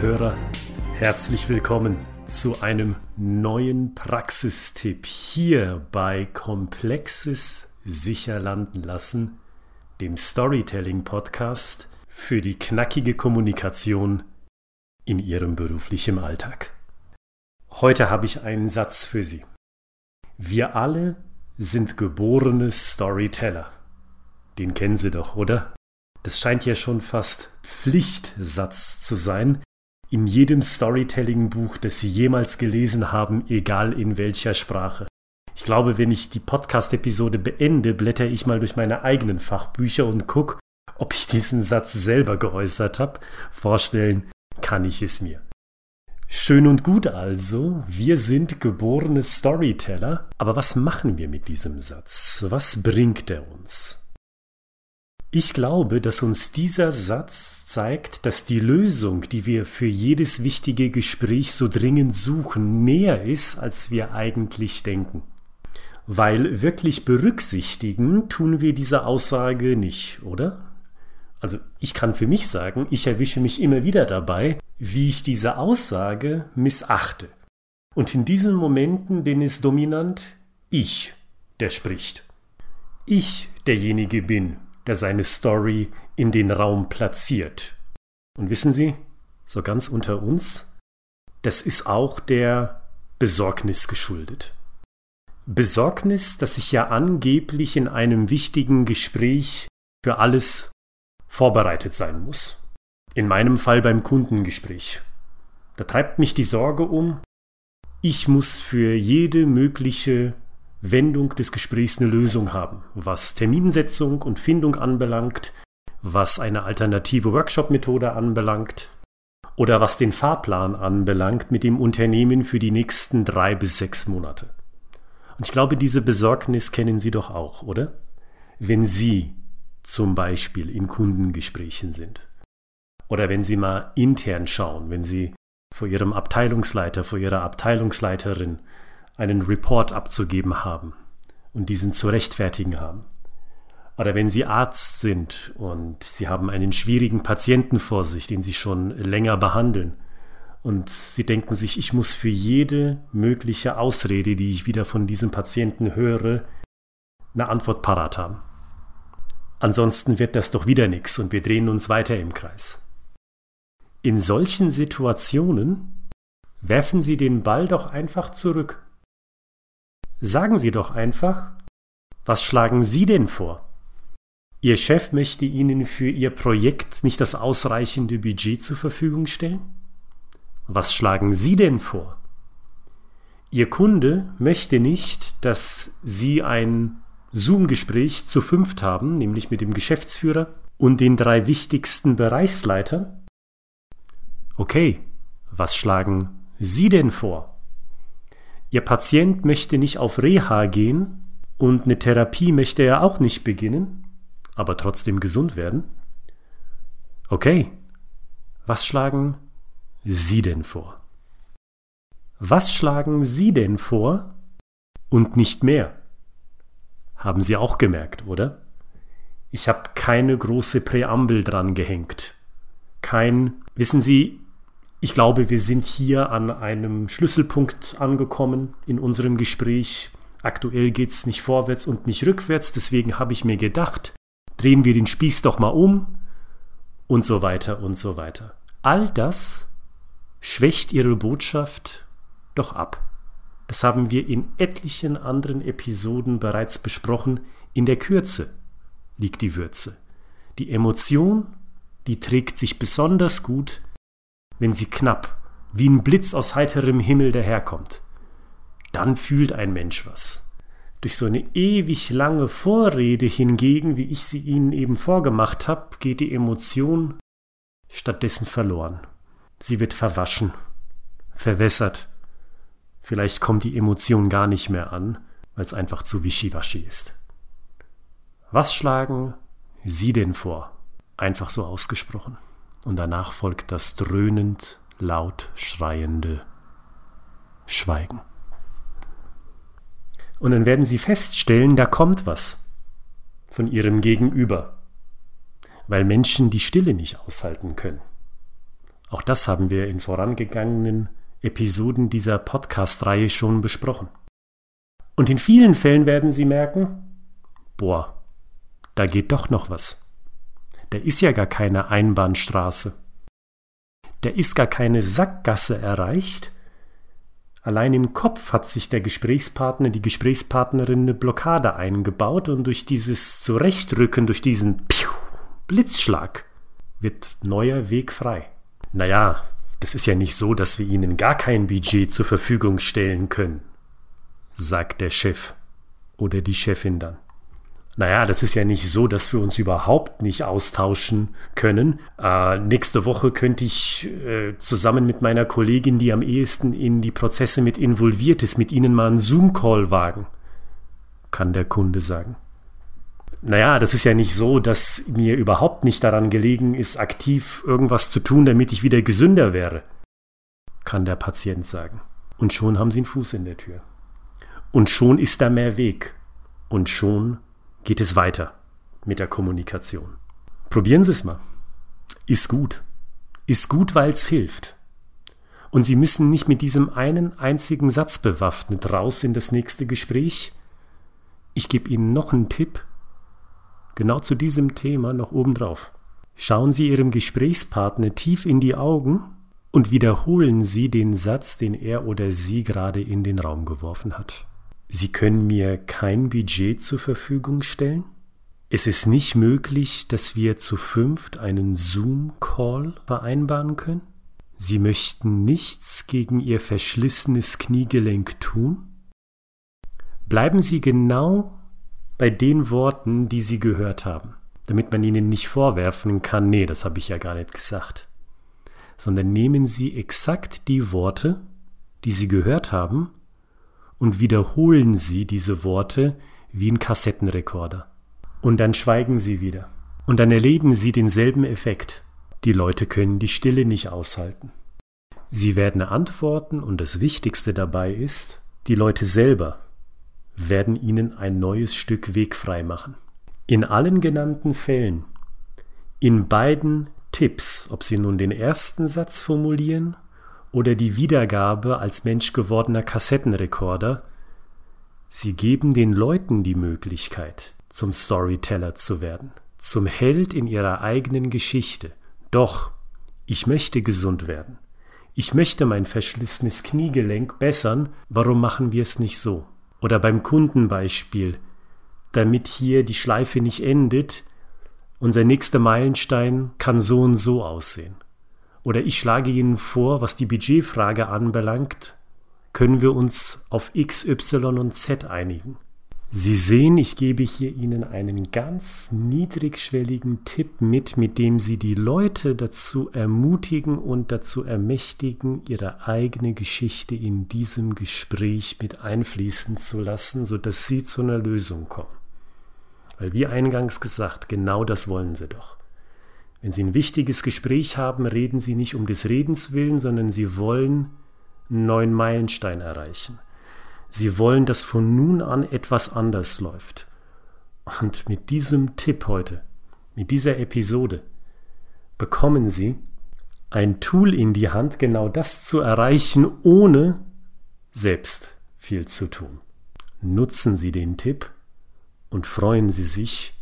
Hörer, herzlich willkommen zu einem neuen Praxistipp hier bei Komplexes sicher landen lassen, dem Storytelling Podcast für die knackige Kommunikation in Ihrem beruflichen Alltag. Heute habe ich einen Satz für Sie. Wir alle sind geborene Storyteller. Den kennen Sie doch, oder? Das scheint ja schon fast Pflichtsatz zu sein, in jedem Storytelling-Buch, das Sie jemals gelesen haben, egal in welcher Sprache. Ich glaube, wenn ich die Podcast-Episode beende, blätter ich mal durch meine eigenen Fachbücher und gucke, ob ich diesen Satz selber geäußert habe. Vorstellen kann ich es mir. Schön und gut also, wir sind geborene Storyteller, aber was machen wir mit diesem Satz? Was bringt er uns? Ich glaube, dass uns dieser Satz zeigt, dass die Lösung, die wir für jedes wichtige Gespräch so dringend suchen, mehr ist, als wir eigentlich denken. Weil wirklich berücksichtigen tun wir diese Aussage nicht, oder? Also ich kann für mich sagen, ich erwische mich immer wieder dabei, wie ich diese Aussage missachte. Und in diesen Momenten bin es dominant ich, der spricht. Ich derjenige bin, der seine Story in den Raum platziert. Und wissen Sie, so ganz unter uns, das ist auch der Besorgnis geschuldet. Besorgnis, dass ich ja angeblich in einem wichtigen Gespräch für alles vorbereitet sein muss. In meinem Fall beim Kundengespräch. Da treibt mich die Sorge um, ich muss für jede mögliche Wendung des Gesprächs eine Lösung haben, was Terminsetzung und Findung anbelangt, was eine alternative Workshop-Methode anbelangt oder was den Fahrplan anbelangt mit dem Unternehmen für die nächsten drei bis sechs Monate. Und ich glaube, diese Besorgnis kennen Sie doch auch, oder? Wenn Sie zum Beispiel in Kundengesprächen sind. Oder wenn Sie mal intern schauen, wenn Sie vor Ihrem Abteilungsleiter, vor Ihrer Abteilungsleiterin einen Report abzugeben haben und diesen zu rechtfertigen haben. Oder wenn Sie Arzt sind und Sie haben einen schwierigen Patienten vor sich, den Sie schon länger behandeln, und Sie denken sich, ich muss für jede mögliche Ausrede, die ich wieder von diesem Patienten höre, eine Antwort parat haben. Ansonsten wird das doch wieder nichts und wir drehen uns weiter im Kreis. In solchen Situationen werfen Sie den Ball doch einfach zurück. Sagen Sie doch einfach, was schlagen Sie denn vor? Ihr Chef möchte Ihnen für Ihr Projekt nicht das ausreichende Budget zur Verfügung stellen? Was schlagen Sie denn vor? Ihr Kunde möchte nicht, dass Sie ein Zoom-Gespräch zu fünft haben, nämlich mit dem Geschäftsführer und den drei wichtigsten Bereichsleitern. Okay, was schlagen Sie denn vor? Ihr Patient möchte nicht auf Reha gehen und eine Therapie möchte er auch nicht beginnen, aber trotzdem gesund werden. Okay, was schlagen Sie denn vor? Was schlagen Sie denn vor und nicht mehr? Haben Sie auch gemerkt, oder? Ich habe keine große Präambel dran gehängt. Kein, wissen Sie, ich glaube, wir sind hier an einem Schlüsselpunkt angekommen in unserem Gespräch. Aktuell geht es nicht vorwärts und nicht rückwärts, deswegen habe ich mir gedacht, drehen wir den Spieß doch mal um und so weiter und so weiter. All das schwächt ihre Botschaft doch ab. Das haben wir in etlichen anderen Episoden bereits besprochen. In der Kürze liegt die Würze. Die Emotion, die trägt sich besonders gut wenn sie knapp, wie ein Blitz aus heiterem Himmel daherkommt. Dann fühlt ein Mensch was. Durch so eine ewig lange Vorrede hingegen, wie ich sie Ihnen eben vorgemacht habe, geht die Emotion stattdessen verloren. Sie wird verwaschen, verwässert. Vielleicht kommt die Emotion gar nicht mehr an, weil es einfach zu wischiwaschi ist. Was schlagen Sie denn vor? Einfach so ausgesprochen und danach folgt das dröhnend laut schreiende Schweigen. Und dann werden Sie feststellen, da kommt was von Ihrem Gegenüber, weil Menschen die Stille nicht aushalten können. Auch das haben wir in vorangegangenen Episoden dieser Podcast-Reihe schon besprochen. Und in vielen Fällen werden Sie merken, boah, da geht doch noch was. Da ist ja gar keine Einbahnstraße. Da ist gar keine Sackgasse erreicht. Allein im Kopf hat sich der Gesprächspartner, die Gesprächspartnerin eine Blockade eingebaut und durch dieses Zurechtrücken, durch diesen Piu, Blitzschlag wird neuer Weg frei. Naja, das ist ja nicht so, dass wir Ihnen gar kein Budget zur Verfügung stellen können, sagt der Chef oder die Chefin dann. Naja, das ist ja nicht so, dass wir uns überhaupt nicht austauschen können. Äh, nächste Woche könnte ich äh, zusammen mit meiner Kollegin, die am ehesten in die Prozesse mit involviert ist, mit Ihnen mal einen Zoom-Call wagen, kann der Kunde sagen. Naja, das ist ja nicht so, dass mir überhaupt nicht daran gelegen ist, aktiv irgendwas zu tun, damit ich wieder gesünder wäre, kann der Patient sagen. Und schon haben Sie einen Fuß in der Tür. Und schon ist da mehr Weg. Und schon geht es weiter mit der Kommunikation. Probieren Sie es mal. Ist gut. Ist gut, weil es hilft. Und Sie müssen nicht mit diesem einen einzigen Satz bewaffnet raus in das nächste Gespräch. Ich gebe Ihnen noch einen Tipp, genau zu diesem Thema noch obendrauf. Schauen Sie Ihrem Gesprächspartner tief in die Augen und wiederholen Sie den Satz, den er oder sie gerade in den Raum geworfen hat. Sie können mir kein Budget zur Verfügung stellen? Es ist nicht möglich, dass wir zu fünft einen Zoom-Call vereinbaren können? Sie möchten nichts gegen Ihr verschlissenes Kniegelenk tun? Bleiben Sie genau bei den Worten, die Sie gehört haben, damit man Ihnen nicht vorwerfen kann, nee, das habe ich ja gar nicht gesagt, sondern nehmen Sie exakt die Worte, die Sie gehört haben, und wiederholen Sie diese Worte wie ein Kassettenrekorder. Und dann schweigen Sie wieder. Und dann erleben Sie denselben Effekt. Die Leute können die Stille nicht aushalten. Sie werden antworten und das Wichtigste dabei ist, die Leute selber werden Ihnen ein neues Stück Weg frei machen. In allen genannten Fällen, in beiden Tipps, ob Sie nun den ersten Satz formulieren oder die Wiedergabe als menschgewordener Kassettenrekorder, sie geben den Leuten die Möglichkeit, zum Storyteller zu werden, zum Held in ihrer eigenen Geschichte. Doch, ich möchte gesund werden. Ich möchte mein verschlissenes Kniegelenk bessern, warum machen wir es nicht so? Oder beim Kundenbeispiel, damit hier die Schleife nicht endet, unser nächster Meilenstein kann so und so aussehen. Oder ich schlage Ihnen vor, was die Budgetfrage anbelangt, können wir uns auf X, Y und Z einigen. Sie sehen, ich gebe hier Ihnen einen ganz niedrigschwelligen Tipp mit, mit dem Sie die Leute dazu ermutigen und dazu ermächtigen, ihre eigene Geschichte in diesem Gespräch mit einfließen zu lassen, sodass Sie zu einer Lösung kommen. Weil wie eingangs gesagt, genau das wollen Sie doch. Wenn Sie ein wichtiges Gespräch haben, reden Sie nicht um des Redens willen, sondern Sie wollen einen neuen Meilenstein erreichen. Sie wollen, dass von nun an etwas anders läuft. Und mit diesem Tipp heute, mit dieser Episode, bekommen Sie ein Tool in die Hand, genau das zu erreichen, ohne selbst viel zu tun. Nutzen Sie den Tipp und freuen Sie sich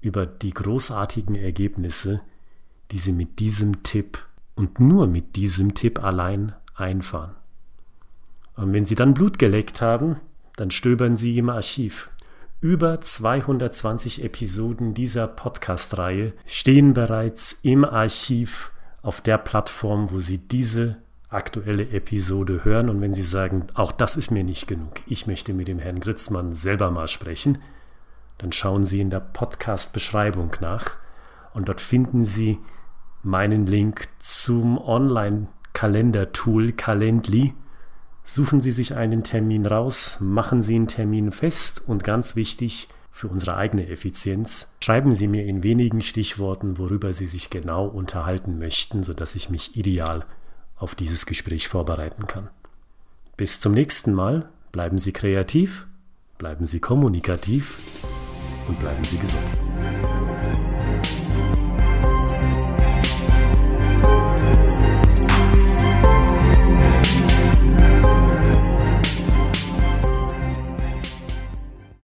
über die großartigen Ergebnisse, die Sie mit diesem Tipp und nur mit diesem Tipp allein einfahren. Und wenn Sie dann Blut geleckt haben, dann stöbern Sie im Archiv. Über 220 Episoden dieser Podcast-Reihe stehen bereits im Archiv auf der Plattform, wo Sie diese aktuelle Episode hören. Und wenn Sie sagen, auch das ist mir nicht genug, ich möchte mit dem Herrn Gritzmann selber mal sprechen, dann schauen Sie in der Podcast-Beschreibung nach und dort finden Sie meinen Link zum Online-Kalender-Tool Calendly. Suchen Sie sich einen Termin raus, machen Sie einen Termin fest und ganz wichtig für unsere eigene Effizienz, schreiben Sie mir in wenigen Stichworten, worüber Sie sich genau unterhalten möchten, sodass ich mich ideal auf dieses Gespräch vorbereiten kann. Bis zum nächsten Mal, bleiben Sie kreativ, bleiben Sie kommunikativ und bleiben Sie gesund.